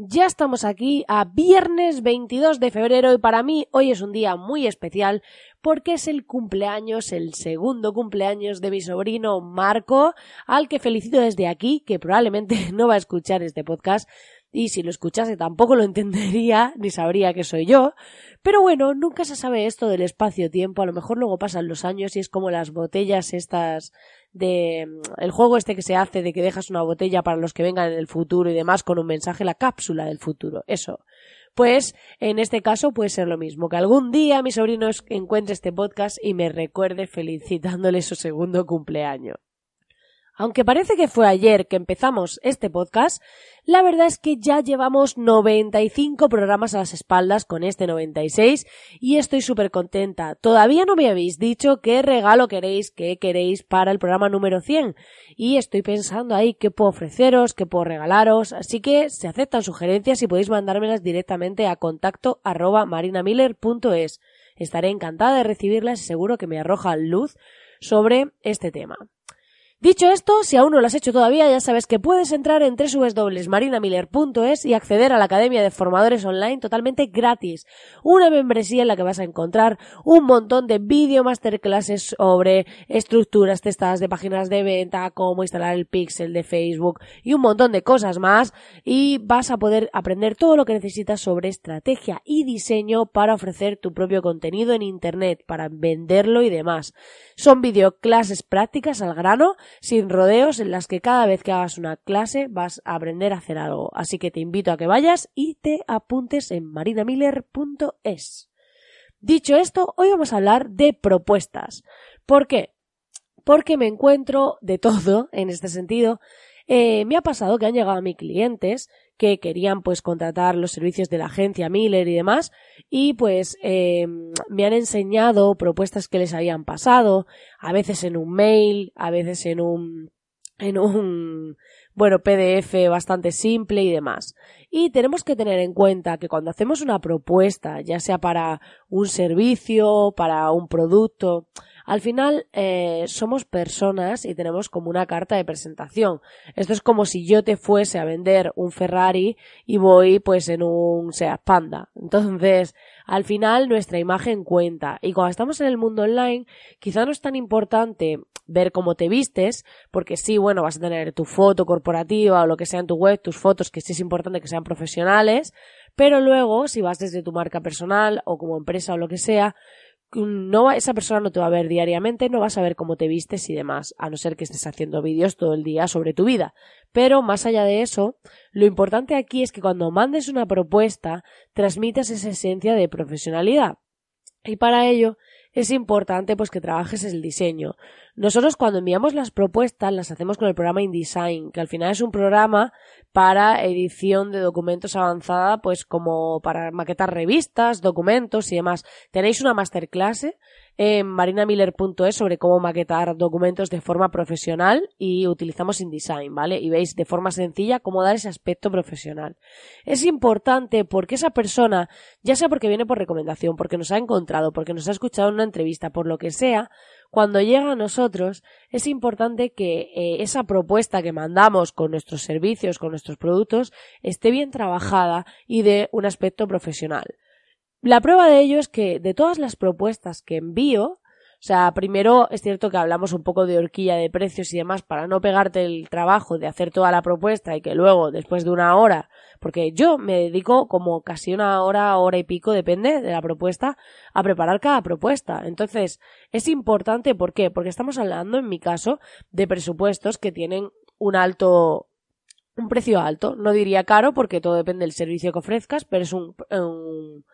Ya estamos aquí a viernes 22 de febrero y para mí hoy es un día muy especial porque es el cumpleaños, el segundo cumpleaños de mi sobrino Marco, al que felicito desde aquí, que probablemente no va a escuchar este podcast y si lo escuchase tampoco lo entendería ni sabría que soy yo. Pero bueno, nunca se sabe esto del espacio-tiempo, a lo mejor luego pasan los años y es como las botellas estas de mm, el juego este que se hace de que dejas una botella para los que vengan en el futuro y demás con un mensaje, la cápsula del futuro, eso. Pues en este caso puede ser lo mismo, que algún día mi sobrino encuentre este podcast y me recuerde felicitándole su segundo cumpleaños. Aunque parece que fue ayer que empezamos este podcast, la verdad es que ya llevamos 95 programas a las espaldas con este 96 y estoy súper contenta. Todavía no me habéis dicho qué regalo queréis, qué queréis para el programa número 100 y estoy pensando ahí qué puedo ofreceros, qué puedo regalaros, así que se aceptan sugerencias y podéis mandármelas directamente a contacto arroba marinamiller.es. Estaré encantada de recibirlas y seguro que me arroja luz sobre este tema. Dicho esto, si aún no lo has hecho todavía, ya sabes que puedes entrar en www.marinamiller.es y acceder a la Academia de Formadores Online totalmente gratis. Una membresía en la que vas a encontrar un montón de video masterclasses sobre estructuras testadas de páginas de venta, cómo instalar el pixel de Facebook y un montón de cosas más. Y vas a poder aprender todo lo que necesitas sobre estrategia y diseño para ofrecer tu propio contenido en Internet, para venderlo y demás. Son videoclases prácticas al grano sin rodeos en las que cada vez que hagas una clase vas a aprender a hacer algo. Así que te invito a que vayas y te apuntes en marinamiller.es. Dicho esto, hoy vamos a hablar de propuestas. ¿Por qué? Porque me encuentro de todo en este sentido. Eh, me ha pasado que han llegado a mis clientes que querían pues contratar los servicios de la agencia Miller y demás y pues eh, me han enseñado propuestas que les habían pasado a veces en un mail a veces en un en un bueno PDF bastante simple y demás. Y tenemos que tener en cuenta que cuando hacemos una propuesta ya sea para un servicio para un producto al final eh, somos personas y tenemos como una carta de presentación. Esto es como si yo te fuese a vender un Ferrari y voy pues en un Seat Panda. Entonces, al final nuestra imagen cuenta. Y cuando estamos en el mundo online, quizá no es tan importante ver cómo te vistes, porque sí, bueno, vas a tener tu foto corporativa o lo que sea en tu web, tus fotos, que sí es importante que sean profesionales, pero luego, si vas desde tu marca personal o como empresa o lo que sea, no esa persona no te va a ver diariamente, no vas a ver cómo te vistes y demás, a no ser que estés haciendo vídeos todo el día sobre tu vida. Pero más allá de eso, lo importante aquí es que cuando mandes una propuesta, transmitas esa esencia de profesionalidad. Y para ello es importante pues que trabajes el diseño. Nosotros cuando enviamos las propuestas las hacemos con el programa InDesign, que al final es un programa para edición de documentos avanzada, pues como para maquetar revistas, documentos y demás. Tenéis una masterclass en marinamiller.es sobre cómo maquetar documentos de forma profesional y utilizamos InDesign, ¿vale? Y veis de forma sencilla cómo dar ese aspecto profesional. Es importante porque esa persona, ya sea porque viene por recomendación, porque nos ha encontrado, porque nos ha escuchado en una entrevista, por lo que sea, cuando llega a nosotros es importante que eh, esa propuesta que mandamos con nuestros servicios, con nuestros productos, esté bien trabajada y de un aspecto profesional. La prueba de ello es que de todas las propuestas que envío, o sea, primero es cierto que hablamos un poco de horquilla de precios y demás para no pegarte el trabajo de hacer toda la propuesta y que luego, después de una hora, porque yo me dedico como casi una hora, hora y pico, depende de la propuesta, a preparar cada propuesta. Entonces, es importante, ¿por qué? Porque estamos hablando, en mi caso, de presupuestos que tienen un alto un precio alto. No diría caro porque todo depende del servicio que ofrezcas, pero es un, un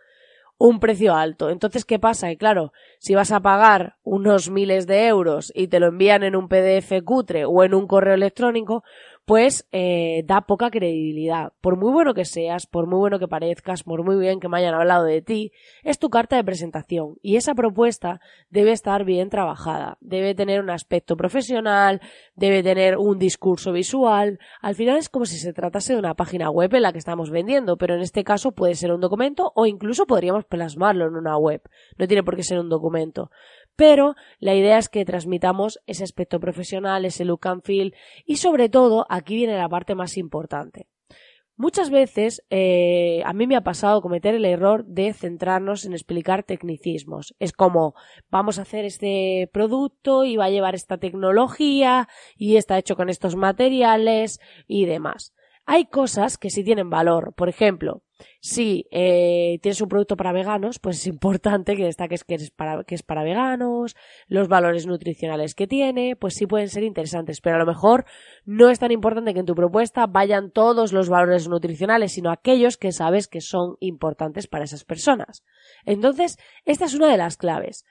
un precio alto. Entonces, ¿qué pasa? Y claro, si vas a pagar unos miles de euros y te lo envían en un PDF cutre o en un correo electrónico, pues eh, da poca credibilidad. Por muy bueno que seas, por muy bueno que parezcas, por muy bien que me hayan hablado de ti, es tu carta de presentación y esa propuesta debe estar bien trabajada, debe tener un aspecto profesional, debe tener un discurso visual. Al final es como si se tratase de una página web en la que estamos vendiendo, pero en este caso puede ser un documento o incluso podríamos plasmarlo en una web. No tiene por qué ser un documento pero la idea es que transmitamos ese aspecto profesional, ese look and feel y sobre todo aquí viene la parte más importante. Muchas veces eh, a mí me ha pasado cometer el error de centrarnos en explicar tecnicismos. Es como vamos a hacer este producto y va a llevar esta tecnología y está hecho con estos materiales y demás. Hay cosas que sí tienen valor. Por ejemplo, si eh, tienes un producto para veganos, pues es importante que destaques que, para, que es para veganos, los valores nutricionales que tiene, pues sí pueden ser interesantes, pero a lo mejor no es tan importante que en tu propuesta vayan todos los valores nutricionales, sino aquellos que sabes que son importantes para esas personas. Entonces, esta es una de las claves.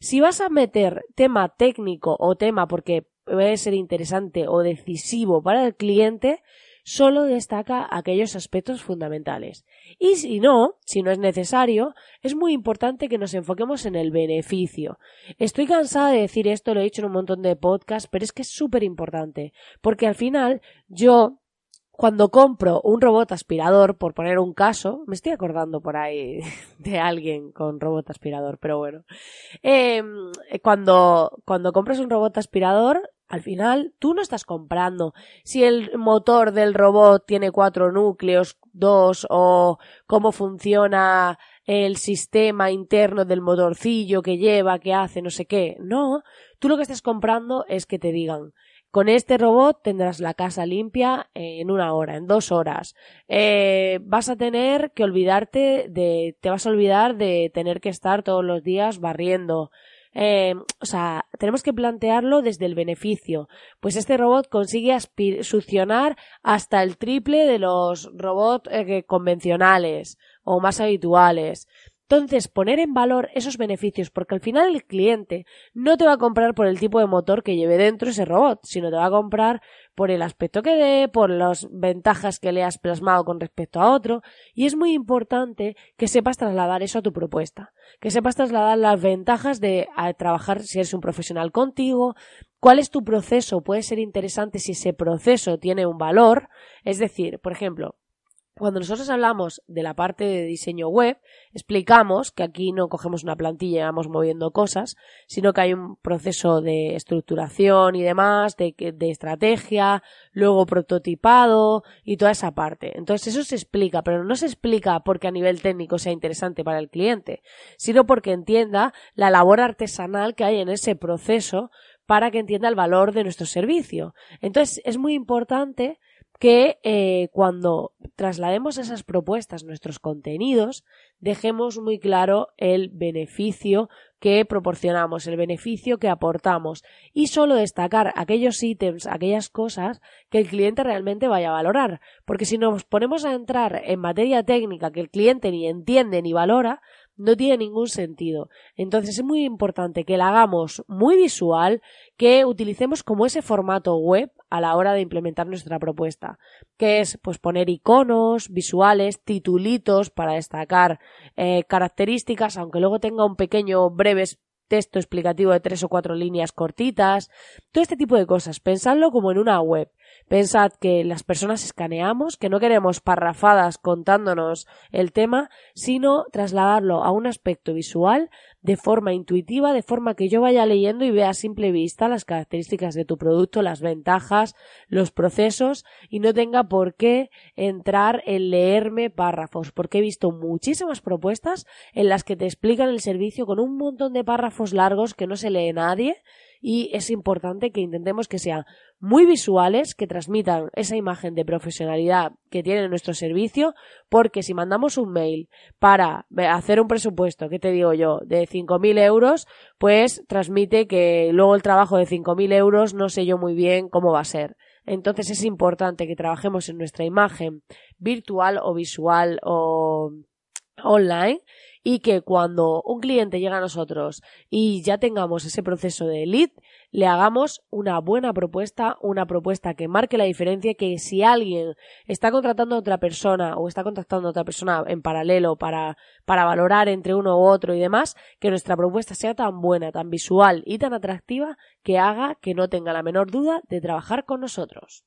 Si vas a meter tema técnico o tema porque puede ser interesante o decisivo para el cliente, solo destaca aquellos aspectos fundamentales. Y si no, si no es necesario, es muy importante que nos enfoquemos en el beneficio. Estoy cansada de decir esto, lo he dicho en un montón de podcasts, pero es que es súper importante, porque al final yo cuando compro un robot aspirador, por poner un caso, me estoy acordando por ahí de alguien con robot aspirador, pero bueno, em, cuando, cuando compras un robot aspirador, al final, tú no estás comprando si el motor del robot tiene cuatro núcleos, dos, o cómo funciona el sistema interno del motorcillo que lleva, que hace, no sé qué. No, tú lo que estás comprando es que te digan, con este robot tendrás la casa limpia en una hora, en dos horas. Eh, vas a tener que olvidarte de, te vas a olvidar de tener que estar todos los días barriendo. Eh, o sea, tenemos que plantearlo desde el beneficio. Pues este robot consigue succionar hasta el triple de los robots eh, convencionales o más habituales. Entonces, poner en valor esos beneficios, porque al final el cliente no te va a comprar por el tipo de motor que lleve dentro ese robot, sino te va a comprar por el aspecto que dé, por las ventajas que le has plasmado con respecto a otro, y es muy importante que sepas trasladar eso a tu propuesta, que sepas trasladar las ventajas de trabajar si eres un profesional contigo, cuál es tu proceso, puede ser interesante si ese proceso tiene un valor, es decir, por ejemplo, cuando nosotros hablamos de la parte de diseño web, explicamos que aquí no cogemos una plantilla y vamos moviendo cosas, sino que hay un proceso de estructuración y demás, de, de estrategia, luego prototipado y toda esa parte. Entonces eso se explica, pero no se explica porque a nivel técnico sea interesante para el cliente, sino porque entienda la labor artesanal que hay en ese proceso para que entienda el valor de nuestro servicio. Entonces es muy importante que eh, cuando traslademos esas propuestas, nuestros contenidos, dejemos muy claro el beneficio que proporcionamos, el beneficio que aportamos y solo destacar aquellos ítems, aquellas cosas que el cliente realmente vaya a valorar. Porque si nos ponemos a entrar en materia técnica que el cliente ni entiende ni valora, no tiene ningún sentido. Entonces es muy importante que la hagamos muy visual, que utilicemos como ese formato web a la hora de implementar nuestra propuesta, que es pues poner iconos, visuales, titulitos para destacar eh, características, aunque luego tenga un pequeño breve texto explicativo de tres o cuatro líneas cortitas, todo este tipo de cosas. Pensadlo como en una web. Pensad que las personas escaneamos, que no queremos parrafadas contándonos el tema, sino trasladarlo a un aspecto visual de forma intuitiva, de forma que yo vaya leyendo y vea a simple vista las características de tu producto, las ventajas, los procesos y no tenga por qué entrar en leerme párrafos, porque he visto muchísimas propuestas en las que te explican el servicio con un montón de párrafos largos que no se lee nadie y es importante que intentemos que sean muy visuales, que transmitan esa imagen de profesionalidad que tiene nuestro servicio, porque si mandamos un mail para hacer un presupuesto, ¿qué te digo yo?, de 5.000 euros, pues transmite que luego el trabajo de 5.000 euros no sé yo muy bien cómo va a ser. Entonces es importante que trabajemos en nuestra imagen virtual o visual o online y que cuando un cliente llega a nosotros y ya tengamos ese proceso de lead, le hagamos una buena propuesta, una propuesta que marque la diferencia, que si alguien está contratando a otra persona o está contactando a otra persona en paralelo para, para valorar entre uno u otro y demás, que nuestra propuesta sea tan buena, tan visual y tan atractiva que haga que no tenga la menor duda de trabajar con nosotros.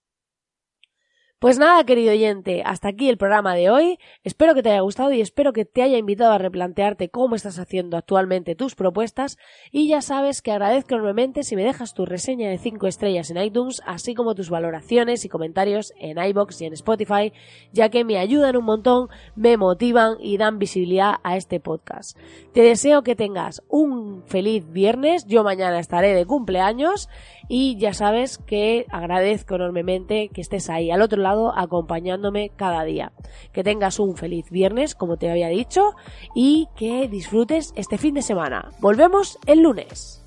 Pues nada, querido oyente, hasta aquí el programa de hoy. Espero que te haya gustado y espero que te haya invitado a replantearte cómo estás haciendo actualmente tus propuestas. Y ya sabes que agradezco enormemente si me dejas tu reseña de 5 estrellas en iTunes, así como tus valoraciones y comentarios en iBox y en Spotify, ya que me ayudan un montón, me motivan y dan visibilidad a este podcast. Te deseo que tengas un feliz viernes. Yo mañana estaré de cumpleaños y ya sabes que agradezco enormemente que estés ahí al otro lado acompañándome cada día. Que tengas un feliz viernes, como te había dicho, y que disfrutes este fin de semana. Volvemos el lunes.